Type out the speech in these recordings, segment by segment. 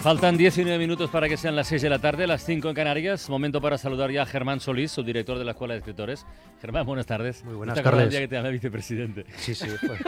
Faltan 19 minutos para que sean las 6 de la tarde, las 5 en Canarias. Momento para saludar ya a Germán Solís, subdirector de la Escuela de Escritores. Germán, buenas tardes. Muy buenas tardes. el día que te llamé vicepresidente. Sí, sí. Pues,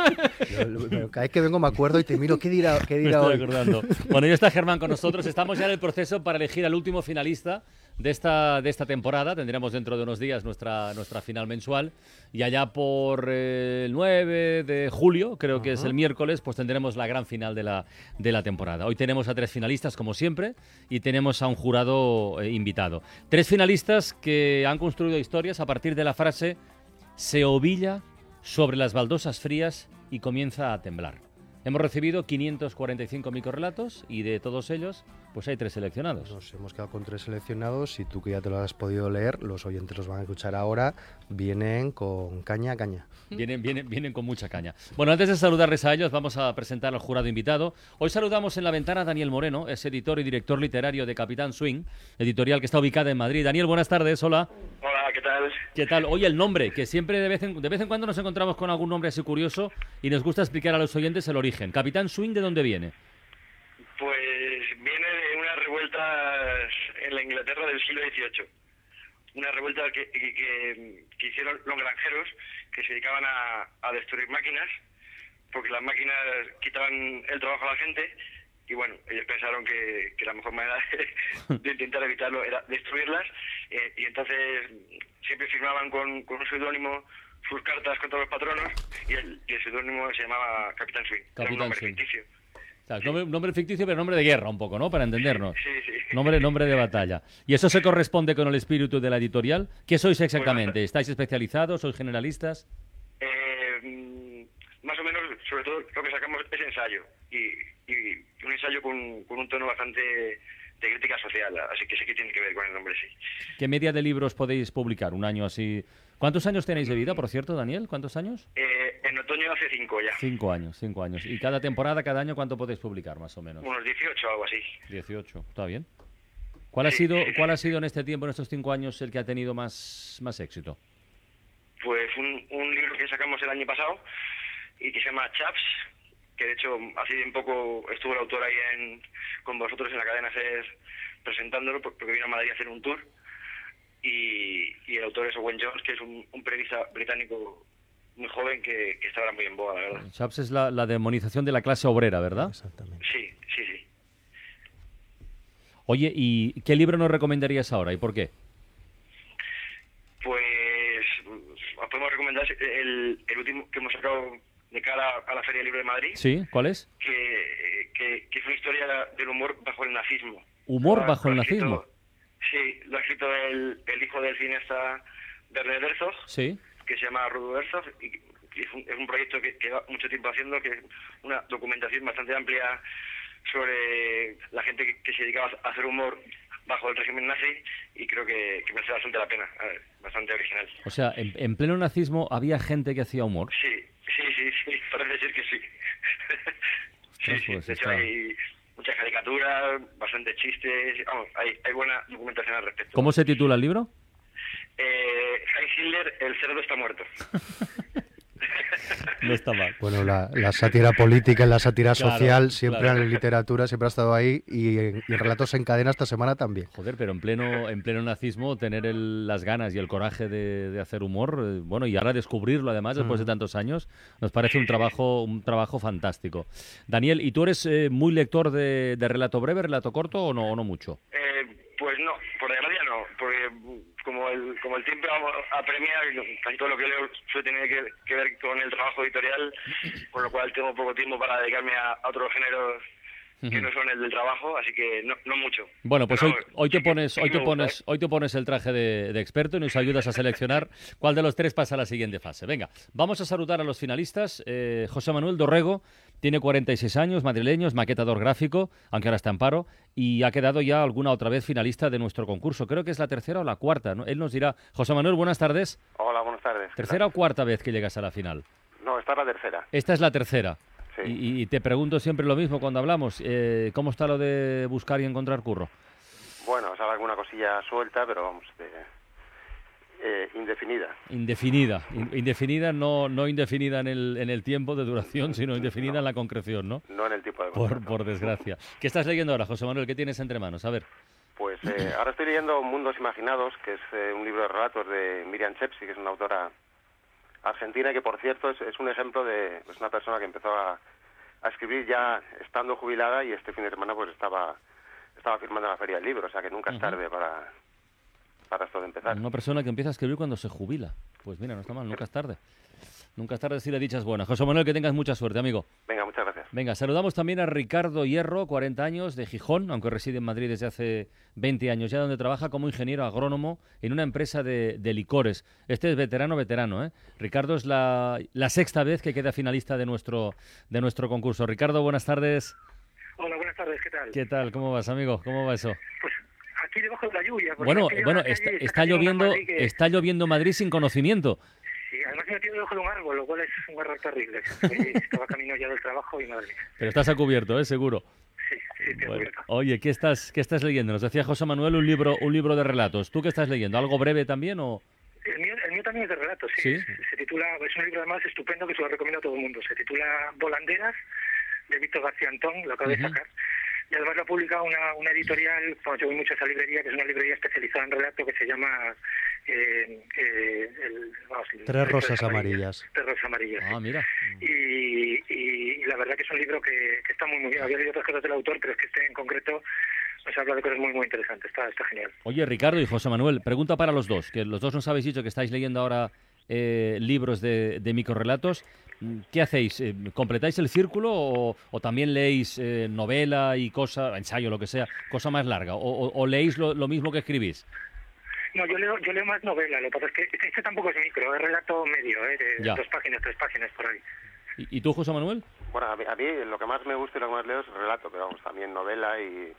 cada vez que vengo me acuerdo y te miro qué dirá, qué dirá me hoy. estoy acordando. Bueno, ya está Germán con nosotros. Estamos ya en el proceso para elegir al último finalista de esta, de esta temporada. Tendremos dentro de unos días nuestra, nuestra final mensual. Y allá por eh, el 9 de julio, creo que es el miércoles, pues tendremos la gran final de la, de la temporada. Hoy tenemos a tres finalistas, como siempre, y tenemos a un jurado eh, invitado. Tres finalistas que han construido historias a partir de la frase se ovilla sobre las baldosas frías y comienza a temblar. Hemos recibido 545 microrelatos y de todos ellos, pues hay tres seleccionados. Nos hemos quedado con tres seleccionados y tú que ya te lo has podido leer, los oyentes los van a escuchar ahora, vienen con caña, caña. Vienen, vienen, vienen con mucha caña. Bueno, antes de saludarles a ellos, vamos a presentar al jurado invitado. Hoy saludamos en la ventana a Daniel Moreno, es editor y director literario de Capitán Swing, editorial que está ubicada en Madrid. Daniel, buenas tardes, hola. Hola, ¿qué tal? ¿Qué tal? Oye, el nombre, que siempre de vez, en, de vez en cuando nos encontramos con algún nombre así curioso y nos gusta explicar a los oyentes el origen. Capitán Swing, ¿de dónde viene? Pues viene de unas revueltas en la Inglaterra del siglo XVIII. Una revuelta que, que, que- que hicieron los granjeros que se dedicaban a, a destruir máquinas, porque las máquinas quitaban el trabajo a la gente y bueno, ellos pensaron que, que la mejor manera de, de intentar evitarlo era destruirlas eh, y entonces siempre firmaban con, con un seudónimo sus cartas contra los patronos y el, y el seudónimo se llamaba Capitán Swing. Era un Capitán nombre Swing. ficticio. O sea, nombre, nombre ficticio, pero nombre de guerra un poco, ¿no? Para entendernos. Sí, sí. Nombre, nombre de batalla. ¿Y eso se corresponde con el espíritu de la editorial? ¿Qué sois exactamente? Bueno, ¿Estáis especializados? ¿Sois generalistas? Eh, mm, más o menos, sobre todo lo que sacamos es ensayo. Y, y un ensayo con, con un tono bastante de crítica social. Así que sí que tiene que ver con el nombre, sí. ¿Qué media de libros podéis publicar? Un año así. ¿Cuántos años tenéis de vida, por cierto, Daniel? ¿Cuántos años? Eh, en otoño hace cinco ya. Cinco años, cinco años. ¿Y cada temporada, cada año, cuánto podéis publicar, más o menos? Unos 18 o algo así. 18. ¿Está bien? ¿Cuál ha sido, cuál ha sido en este tiempo, en estos cinco años, el que ha tenido más, más éxito? Pues un, un libro que sacamos el año pasado y que se llama Chaps, que de hecho hace bien poco estuvo el autor ahí en, con vosotros en la cadena SER presentándolo por- porque vino a Madrid a hacer un tour y, y el autor es Owen Jones, que es un, un periodista británico muy joven que, que está ahora muy en boga, la verdad. Chaps es la, la demonización de la clase obrera, ¿verdad? Exactamente. Sí, sí, sí. Oye, ¿y qué libro nos recomendarías ahora y por qué? Pues mm, os podemos recomendar el, el último que hemos sacado de cara a la Feria Libre de Madrid, ¿Sí? ¿Cuál es? que, que, que es una historia del humor bajo el nazismo. ¿Humor bajo el escrito- nazismo? Sí, lo ha escrito el, el hijo del cineasta Werner Herzog, Sí. que se llama Rudo Herzog, y es un, es un proyecto que, que lleva mucho tiempo haciendo, que es una documentación bastante amplia sobre la gente que, que se dedicaba a hacer humor bajo el régimen nazi y creo que, que merece bastante la pena, ver, bastante original. O sea, en, en pleno nazismo había gente que hacía humor. Sí, sí, sí, sí, parece ser que sí. sí, pues de hecho está- hay muchas caricaturas, bastantes chistes, vamos, hay, hay buena documentación al respecto. ¿Cómo se titula el libro? Eh, Heinz Hitler, el cerdo está muerto. No está mal. Bueno, la, la sátira política y la sátira Claro, social siempre claro. en literatura siempre ha estado ahí y en, relatos en cadena esta semana también. Joder, pero en pleno, en pleno nazismo tener el- las ganas y el coraje de, de hacer humor, eh, bueno, y ahora descubrirlo además después de tantos años, nos parece un trabajo, un trabajo fantástico. Daniel, ¿y tú eres eh, muy lector de, de relato breve, relato corto o no, o no mucho? Eh, pues no, por desgracia no, porque mm, como el, como el tiempo apremia, casi todo lo que leo suele que, que ver con el trabajo editorial, con lo cual tengo poco tiempo para dedicarme a, a otros géneros que no son el del trabajo, así que no, no mucho. Bueno, pues hoy, hoy te pones, hoy te pones, ¿eh? hoy te pones el traje de, de experto y nos ayudas a seleccionar cuál de los tres pasa a la siguiente fase. Venga, vamos a saludar a los finalistas. Eh, José Manuel Dorrego tiene 46 años, madrileño, es maquetador gráfico, aunque ahora está en paro, y ha quedado ya alguna otra vez finalista de nuestro concurso. Creo que es la tercera o la cuarta, ¿no? Él nos dirá. José Manuel, buenas tardes. Hola, buenas tardes. ¿Qué ¿Tercera o cuarta vez que llegas a la final? No, esta es la tercera. Esta es la tercera. Sí. Y, y te pregunto siempre lo mismo cuando hablamos. eh, ¿Cómo está lo de buscar y encontrar curro? Bueno, sale alguna cosilla suelta, pero vamos, de, eh, indefinida. Indefinida. In- indefinida, no, no indefinida en el, en el tiempo de duración, sino indefinida en la concreción, ¿no? No en el tipo de Por, por desgracia. ¿Qué estás leyendo ahora, José Manuel? ¿Qué tienes entre manos? A ver. Pues eh, ahora estoy leyendo Mundos Imaginados, que es eh, un libro de relatos de Miriam Chepsi, que es una autora argentina que, por cierto, es, es un ejemplo de es una persona que empezó a, a escribir ya estando jubilada y este fin de semana pues estaba estaba firmando la Feria del Libro, o sea que nunca es tarde para, para esto de empezar. Una persona que empieza a escribir cuando se jubila. Pues mira, no está mal, nunca es tarde. Nunca es tarde decirle dichas buenas. José Manuel, que tengas mucha suerte, amigo. Venga, muchas gracias. Venga, saludamos también a Ricardo Hierro, 40 años, de Gijón, aunque reside en Madrid desde hace 20 años ya, donde trabaja como ingeniero agrónomo en una empresa de, de licores. Este es veterano, veterano, ¿eh? Ricardo es la, la sexta vez que queda finalista de nuestro, de nuestro concurso. Ricardo, buenas tardes. Hola, buenas tardes, ¿qué tal? ¿Qué tal? ¿Cómo vas, amigo? ¿Cómo va eso? Pues aquí debajo de la lluvia. Bueno, bueno, la está, está lloviendo, que- está lloviendo en Madrid sin conocimiento. Sí, además me he metido debajo de un árbol, lo cual es un error terrible. Sí, Estaba camino ya del trabajo y madre mía. Pero estás a cubierto, ¿eh? Seguro. Sí, sí, te Bueno, advierto. oye, ¿qué estás, ¿qué estás leyendo? Nos decía José Manuel un libro, un libro de relatos. ¿Tú qué estás leyendo? ¿Algo breve también o...? El mío, el mío también es de relatos, sí. Sí. Se, titula, es un libro además estupendo que se lo recomiendo a todo el mundo. Se titula Volanderas, de Víctor García Antón, lo acabo Ujú. de sacar. Y además lo ha publicado una, una editorial, bueno, yo voy mucho a esa librería, que es una librería especializada en relato que se llama... eh, eh, Tres rosas amarillas. Tres rosas amarillas. Ah, mira. y, la verdad que es un libro que, está muy muy bien. Había leído otras cosas del autor, pero es que este en concreto nos habla de cosas muy muy interesantes. Está, está genial. Oye, Ricardo y José Manuel, pregunta para los dos, que los dos nos habéis dicho que estáis leyendo ahora eh, libros de, de microrelatos. ¿Qué hacéis? Eh, ¿Completáis el círculo o, también leéis eh, novela y cosa, ensayo, lo que sea, cosa más larga? ¿O, o- leéis lo mismo que escribís? No, yo leo, yo leo más novela. Lo que pasa es que este, este tampoco es micro, es relato medio, ¿eh? de Ya. dos páginas, tres páginas por ahí. ¿Y, y tú, José Manuel? Bueno, a mí, a mí lo que más me gusta y lo que más leo es relato, pero vamos, también novela y,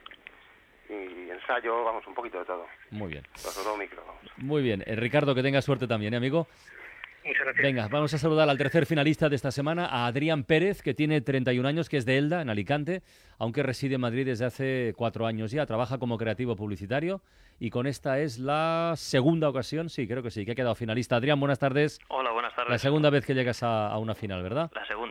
y ensayo, vamos, un poquito de todo. Muy bien. Pero sobre todo micro, vamos. Muy bien. Eh, Ricardo, que tengas suerte también, ¿eh, amigo? Muchas gracias. Venga, vamos a saludar al tercer finalista de esta semana, a Adrián Pérez, que tiene 31 años, que es de Elda, en Alicante, aunque reside en Madrid desde hace cuatro años ya. Trabaja como creativo publicitario y con esta es la segunda ocasión, sí, creo que sí, que ha quedado finalista. Adrián, buenas tardes. Hola, buenas tardes. La segunda vez que llegas a, a una final, ¿verdad? La segunda,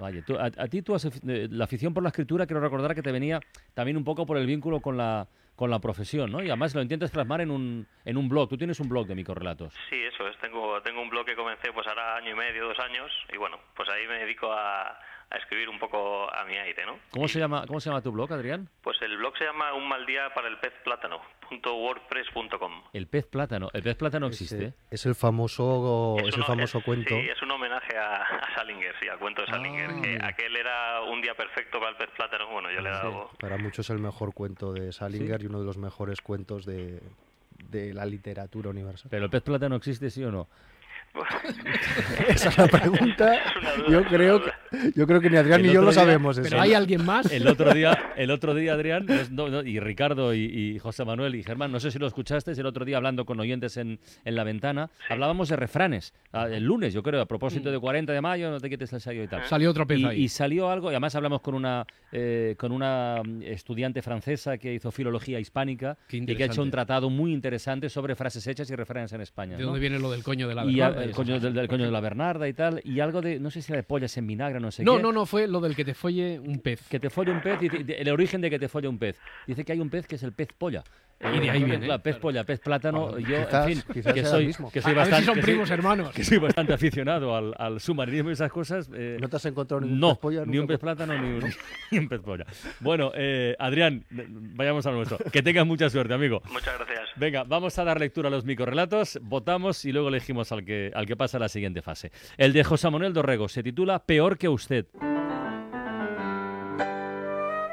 Oye, tú- a, a ti tú has, eh, la afición por la escritura, quiero recordar que te venía también un poco por el vínculo con la, con la profesión, ¿no? Y además lo intentas plasmar en un, en un blog. Tú tienes un blog de microrelatos. Sí, eso es. Tengo, tengo un blog que comencé pues ahora año y medio, dos años, y bueno, pues ahí me dedico a, a escribir un poco a mi aire, ¿no? ¿Cómo se llama, cómo se llama tu blog, Adrián? Pues el blog se llama Un mal día para el pez plátano, punto wordpress.com. El pez plátano. El pez plátano existe. ¿eh? Es el famoso, es el famoso es- cuento. Sí, es un homenaje a, a Salinger, sí, al cuento de Salinger. Ah, que mira. aquel era un día perfecto para el pez plátano. Bueno, yo le he dado... Para muchos el mejor cuento de Salinger y uno de los mejores cuentos de, de la literatura universal. Pero el pez plátano existe, sí o no. Esa es la pregunta. Es duda, Yo es creo, que, yo creo que ni Adrián El ni yo otro lo día- sabemos. eso. ¿Pero hay alguien más? El otro día, el otro día Adrián, no no, y Ricardo y, y José Manuel y Germán, no sé si lo escuchaste, el otro día hablando con oyentes en, en la ventana, hablábamos de refranes. ah, El lunes, yo creo, a propósito de 40 de mayo, no te quites el y tal. Salió otro pez Y, ahí. y salió algo, y además hablamos con una eh, con una mm, estudiante francesa que hizo filología hispánica y que ha hecho un tratado muy interesante sobre frases hechas y refranes en España. ¿De ¿no? dónde viene lo del coño de la y verdad? a- el coño del, del coño de la Bernarda y tal, y algo de, no sé si era de pollas en vinagre, no sé No, qué. no, no, fue lo del que te folle un pez. Que te folle un pez, dice- el origen de que te folle un pez. Dice que hay un pez que es el pez polla. Y de ahí Eh, viene, claro, pez claro. polla, pez plátano. Bueno, yo, quizás- en fin, que soy, mismo. que soy A bastante, son que soy- primos hermanos. que soy bastante aficionado al, al submarinismo y esas cosas. eh, ¿No te has encontrado ningún no, pez polla ni un pez plátano ni un, ni un pez polla. Bueno, eh, Adrián, vayamos a lo nuestro. Que tengas mucha suerte, amigo. Muchas gracias. Venga, vamos a dar lectura a los microrelatos, votamos y luego elegimos al que, al que pasa a la siguiente fase. El de José Manuel Dorrego se titula Peor que usted.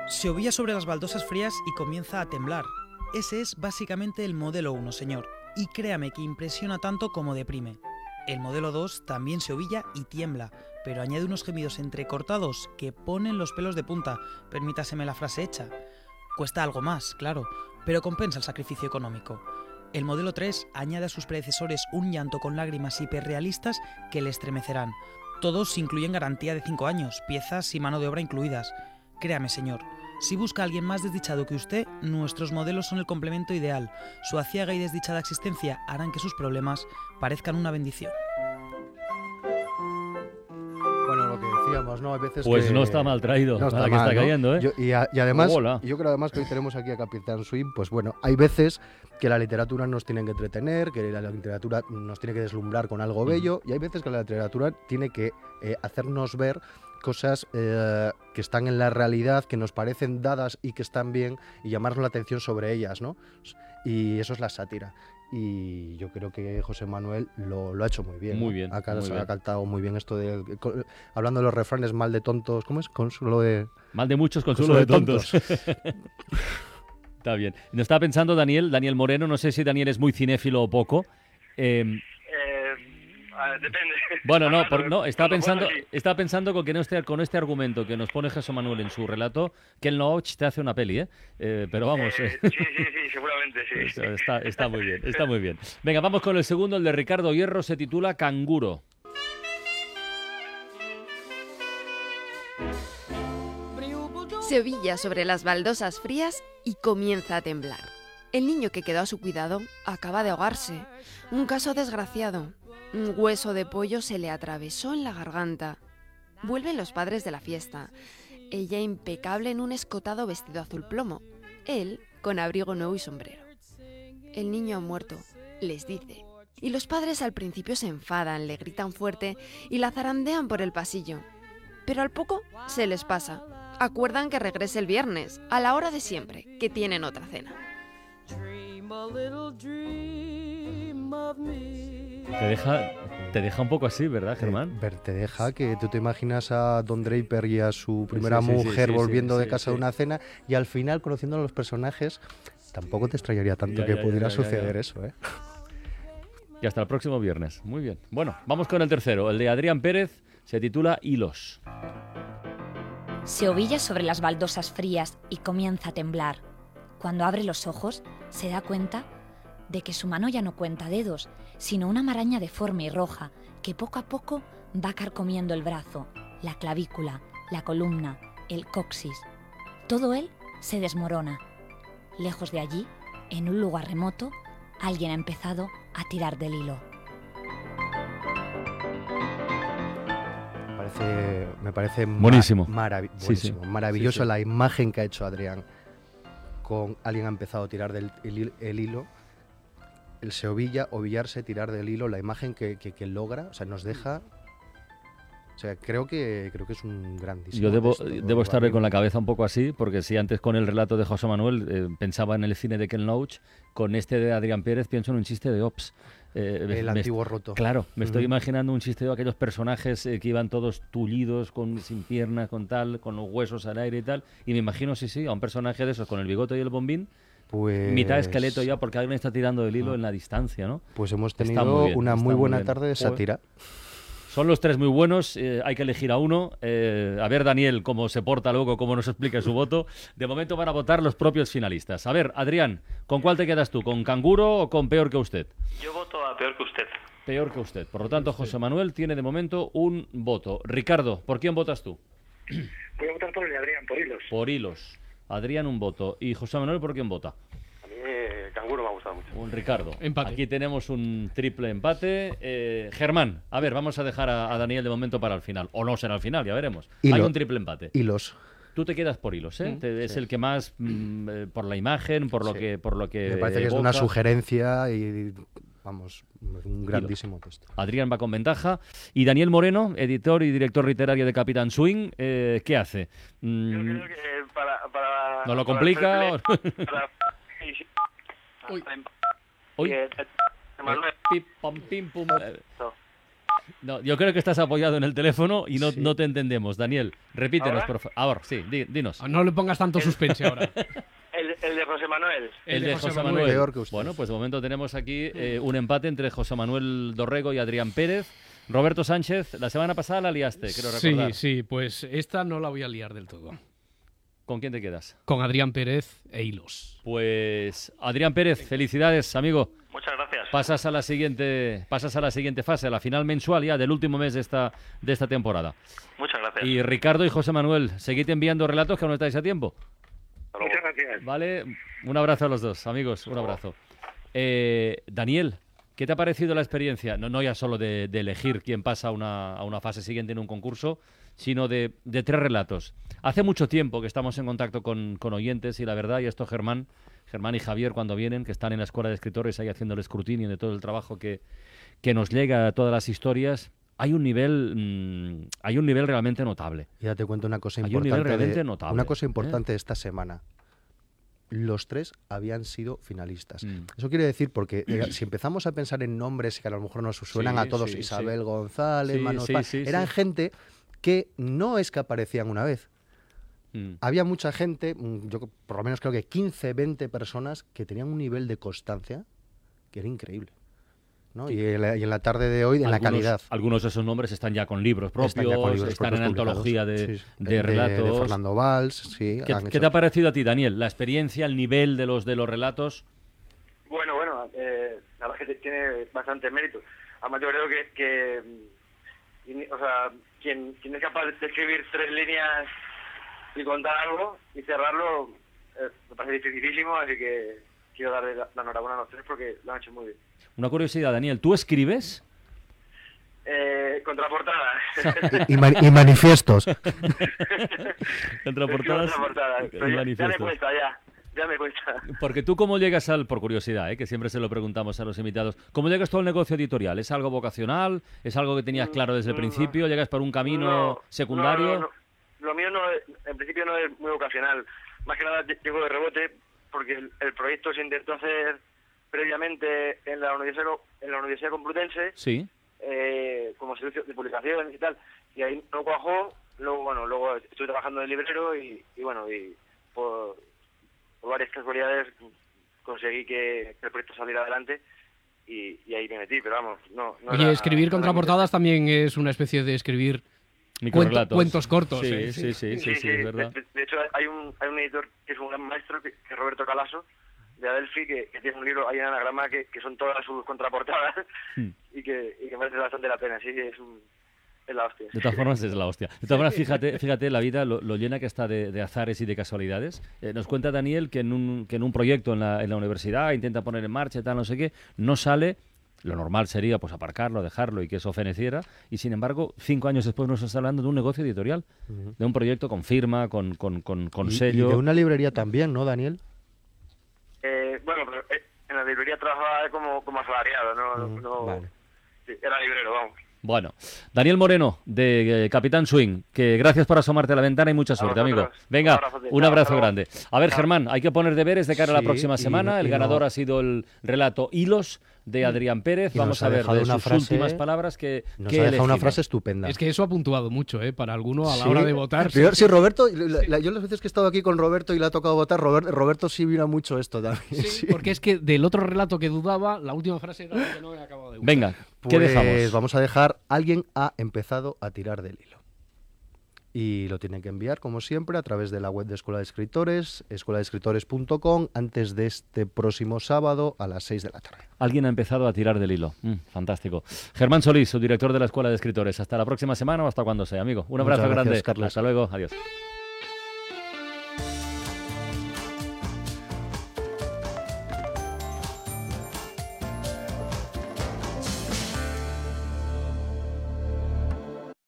Se ovilla sobre las baldosas frías y comienza a temblar. Ese es básicamente el modelo 1, señor. Y créame que impresiona tanto como deprime. El modelo 2 también se ovilla y tiembla, pero añade unos gemidos entrecortados que ponen los pelos de punta, permítaseme la frase hecha. Cuesta algo más, claro, pero compensa el sacrificio económico. El modelo 3 añade a sus predecesores un llanto con lágrimas hiperrealistas que le estremecerán. Todos incluyen garantía de 5 años, piezas y mano de obra incluidas. Créame, señor, si busca a alguien más desdichado que usted, nuestros modelos son el complemento ideal. Su aciaga y desdichada existencia harán que sus problemas parezcan una bendición. Decíamos, ¿no? Hay veces Pues que- no está mal traído, No está cayendo, ¿eh? Yo- y, a- y además, Hola. yo creo además que hoy tenemos aquí a Capitán Swing, pues bueno, hay veces que la literatura nos tiene que entretener, que la literatura nos tiene que deslumbrar con algo bello, y hay veces que la literatura tiene que eh, hacernos ver cosas eh, que están en la realidad, que nos parecen dadas y que están bien, y llamarnos la atención sobre ellas, ¿no? Y eso es la sátira. Y yo creo que José Manuel lo, lo ha hecho muy bien. Muy ¿no? bien, Ha, muy ha bien. cantado muy bien esto de. Hablando de los refranes, mal de tontos. ¿Cómo es? Consuelo de. Mal de muchos, consuelo de tontos. Está bien. Nos estaba pensando Daniel, Daniel Moreno, no sé si Daniel es muy cinéfilo o poco. Eh, depende. bueno, no, por- no, estaba pensando, sí. estaba pensando con que no esté, con este argumento que nos pone Jesús Manuel en su relato, que el Noach te hace una peli, ¿eh? Eh, pero vamos, Eh, eh, sí, sí, sí, seguramente sí. Eso está, está muy bien, está muy bien. Venga, vamos con el segundo, el de Ricardo Hierro, se titula Canguro. Se ovilla sobre las baldosas frías y comienza a temblar. El niño que quedó a su cuidado acaba de ahogarse. Un caso desgraciado. Un hueso de pollo se le atravesó en la garganta. Vuelven los padres de la fiesta. Ella impecable en un escotado vestido azul plomo. Él con abrigo nuevo y sombrero. El niño ha muerto, les dice. Y los padres al principio se enfadan, le gritan fuerte y la zarandean por el pasillo. Pero al poco se les pasa. Acuerdan que regrese el viernes, a la hora de siempre, que tienen otra cena. Te deja, te deja un poco así, ¿verdad, Germán? Eh, te deja que tú te imaginas a Don Draper y a su primera sí, sí, mujer sí, sí, volviendo de casa sí. de una cena y al final conociendo a los personajes tampoco te extrañaría tanto Ya, que ya, pudiera ya, ya, suceder ya. eso, ¿eh? Y hasta el próximo viernes. Muy bien. Bueno, vamos con el tercero, el de Adrián Pérez, se titula Hilos. Se ovilla sobre las baldosas frías y comienza a temblar. Cuando abre los ojos, se da cuenta de que su mano ya no cuenta dedos, sino una maraña deforme y roja que poco a poco va carcomiendo el brazo, la clavícula, la columna, el coxis. Todo él se desmorona. Lejos de allí, en un lugar remoto, alguien ha empezado a tirar del hilo. Me parece, Buenísimo. maravi- Sí, sí. buenísimo, maravilloso Sí, sí. la imagen que ha hecho Adrián con alguien ha empezado a tirar del el, el hilo el se ovilla, ovillarse, tirar del hilo, la imagen que, que- que logra, o sea, nos deja o sea, creo que creo que es un grandísimo Yo debo, texto, debo estar con la cabeza un poco así, porque si antes con el relato de José Manuel eh, pensaba en el cine de Ken Loach, con este de Adrián Pérez pienso en un chiste de Ops. Eh, El me- antiguo roto. Claro, me estoy imaginando un chiste de aquellos personajes eh, que iban todos tullidos, con, sin piernas, con tal, con los huesos al aire y tal. Y me imagino, sí, sí, a un personaje de esos con el bigote y el bombín, Pues- mitad esqueleto ya, porque alguien está tirando del hilo en la distancia, ¿no? Pues hemos tenido muy bien, una muy buena tarde de sátira. Son los tres muy buenos, eh, hay que elegir a uno. Eh, a ver, Daniel, cómo se porta luego, cómo nos explica su voto. De momento van a votar los propios finalistas. A ver, Adrián, ¿con cuál te quedas tú? ¿Con Canguro o con Peor que usted? Yo voto a peor que usted. Peor que usted. Por lo tanto, José Manuel tiene de momento un voto. Ricardo, ¿por quién votas tú? Voy a votar por el de Adrián, por hilos. Por hilos. Adrián un voto. ¿Y José Manuel por quién vota? A mí eh, Canguro me ha gustado mucho. Un Ricardo. Empate. Aquí tenemos un triple empate. Eh, Germán, a ver, vamos a dejar a, a Daniel de momento para el final. O no será el final, ya veremos. Hay un triple empate. Hilos. Tú te quedas por hilos, ¿eh? Mm, Te- es sí. el que más mm, eh, por la imagen, por lo Sí. que por lo que Me parece que es una sugerencia y vamos, un grandísimo texto. Adrián va con ventaja. Y Daniel Moreno, editor y director literario de Capitán Swing, eh, ¿qué hace? Mm, Creo que para, para, ¿No lo complica para-. Uy. Pim, pum. No, yo creo que estás apoyado en el teléfono y no, Sí. no te entendemos. Daniel, repítenos, ¿Ahora? por favor. Ahora, sí, di- dinos. No le pongas tanto suspense ahora. El, el de José Manuel. El de José Manuel. Peor que usted. Bueno, pues de momento tenemos aquí eh, un empate entre José Manuel Dorrego y Adrián Pérez. Roberto Sánchez, la semana pasada la liaste, quiero recordar. Sí, sí, pues esta no la voy a liar del todo. ¿Con quién te quedas? Con Adrián Pérez e Hilos. Pues Adrián Pérez, felicidades, amigo. Muchas gracias. Pasas a la siguiente, pasas a la siguiente fase, a la final mensual ya del último mes de esta, de esta temporada. Muchas gracias. Y Ricardo y José Manuel, seguid enviando relatos que aún no estáis a tiempo. Muchas gracias. Vale, un abrazo a los dos, amigos, un abrazo. Eh, Daniel, ¿qué te ha parecido la experiencia? No, no ya solo de, de elegir quién pasa a una, a una fase siguiente en un concurso, sino de, de tres relatos. Hace mucho tiempo que estamos en contacto con, con oyentes y la verdad, y esto Germán, Germán y Javier cuando vienen, que están en la escuela de escritores ahí haciendo el escrutinio de todo el trabajo que, que nos llega a todas las historias, hay un nivel, mm, hay un nivel realmente notable. Ya te cuento una cosa Hay un nivel importante. realmente de- notable, Una cosa ¿eh? importante de esta semana. Los tres habían sido finalistas. Mm. Eso quiere decir, porque eh, si empezamos a pensar en nombres que a lo mejor nos suenan Sí, a todos, sí, Isabel sí. González, Manuel eran gente que no es que aparecían una vez. Mm. Había mucha gente, mm, yo por lo menos creo que 15, 20 personas que tenían un nivel de constancia que era increíble. ¿no? Y, en la, y en la tarde de hoy, en la Algunos- calidad. Algunos de esos nombres están ya con libros propios, Están ya con libros están propios en antología de, Sí, sí. de relatos. De, Fernando Valls, sí. ¿Qué, qué te ha parecido a ti, Daniel? La experiencia, el nivel de los de los relatos. Bueno, bueno, eh, la verdad es que tiene bastante mérito. Además, yo creo que, que mm, o sea, quien, quien es capaz de escribir tres líneas y contar algo y cerrarlo, eh, me parece dificilísimo, así que quiero darle la, la enhorabuena a los tres porque lo han hecho muy bien. Una curiosidad, Daniel, ¿tú escribes? Eh, contraportada. Y, ma- y manifiestos. Contraportadas y Pero ya, me manifiestos. cuesta, ya. Ya me cuesta. Porque tú cómo llegas al, por curiosidad, ¿eh? que siempre se lo preguntamos a los invitados, ¿cómo llegas tú al negocio editorial? ¿Es algo vocacional? ¿Es algo que tenías claro desde el principio? ¿Llegas por un camino No, secundario? no, no, no. Lo mío no es- en principio no es muy vocacional. Más que nada ll- llego de rebote porque el, el proyecto se intentó hacer previamente en la Universidad, en la Universidad Complutense Sí. eh, como servicio de publicación y tal. Y ahí no cuajó. Luego, bueno, luego estuve trabajando de librero y, y bueno, y por, por varias casualidades conseguí que, que el proyecto saliera adelante y, y ahí me metí. Pero vamos, no. no Oye, era- escribir no contraportadas también es una especie de escribir Microrelatos. cuentos cortos. Sí, ¿eh? sí, sí, sí, sí, es verdad. De, de hecho, hay un, hay un editor que es un gran maestro, que, que es Roberto Calaso, de Adelphi, que, que tiene un libro ahí en anagrama que, que son todas sus contraportadas Hmm. y, que, y que merece bastante la pena. Sí, es, un, es la hostia. De todas formas es la hostia. De todas formas, fíjate, fíjate la vida, lo, lo llena que está de, de azares y de casualidades. Eh, nos cuenta Daniel que en un, que en un proyecto en la, en la universidad intenta poner en marcha y tal, no sé qué, no sale. Lo normal sería pues aparcarlo, dejarlo y que eso feneciera. Y sin embargo, cinco años después nos está hablando de un negocio editorial, de un proyecto con firma, con, con, con, con Y- y sello. de una librería también, ¿no, Daniel? Eh, bueno, pero eh, en la librería trabajaba como, como asalariado, no, no vale. sí, era librero, vamos. Bueno, Daniel Moreno, de eh, Capitán Swing, que gracias por asomarte a la ventana y mucha suerte, amigo. Venga, Un abrazo grande. A ver, Germán, hay que poner deberes de cara a la próxima semana. no- El y ganador no- ha sido el relato Hilos de Adrián Pérez. y Vamos nos a ha ver dejado de una sus frase- últimas palabras que Nos que ha dejado una frase estupenda. Es que eso ha puntuado mucho, ¿eh? Para alguno a la Sí. hora de votar. Pero sí, Roberto, la- la- yo las veces que he estado aquí con Roberto y le ha tocado votar, Robert- Roberto sí mira mucho esto también. Sí, sí. porque es que del otro relato que dudaba, la última frase era la que no he acabado de gustar. Venga, ¿qué Pues dejamos? Vamos a dejar, alguien ha empezado a tirar del hilo. Y lo tienen que enviar, como siempre, a través de la web de Escuela de Escritores, escueladeescritores.com, antes de este próximo sábado a las 6 de la tarde. Alguien ha empezado a tirar del hilo. Mm, fantástico. Germán Solís, su director de la Escuela de Escritores. Hasta la próxima semana o hasta cuando sea, amigo. Un abrazo gracias, grande. Carlos. Hasta luego. Adiós.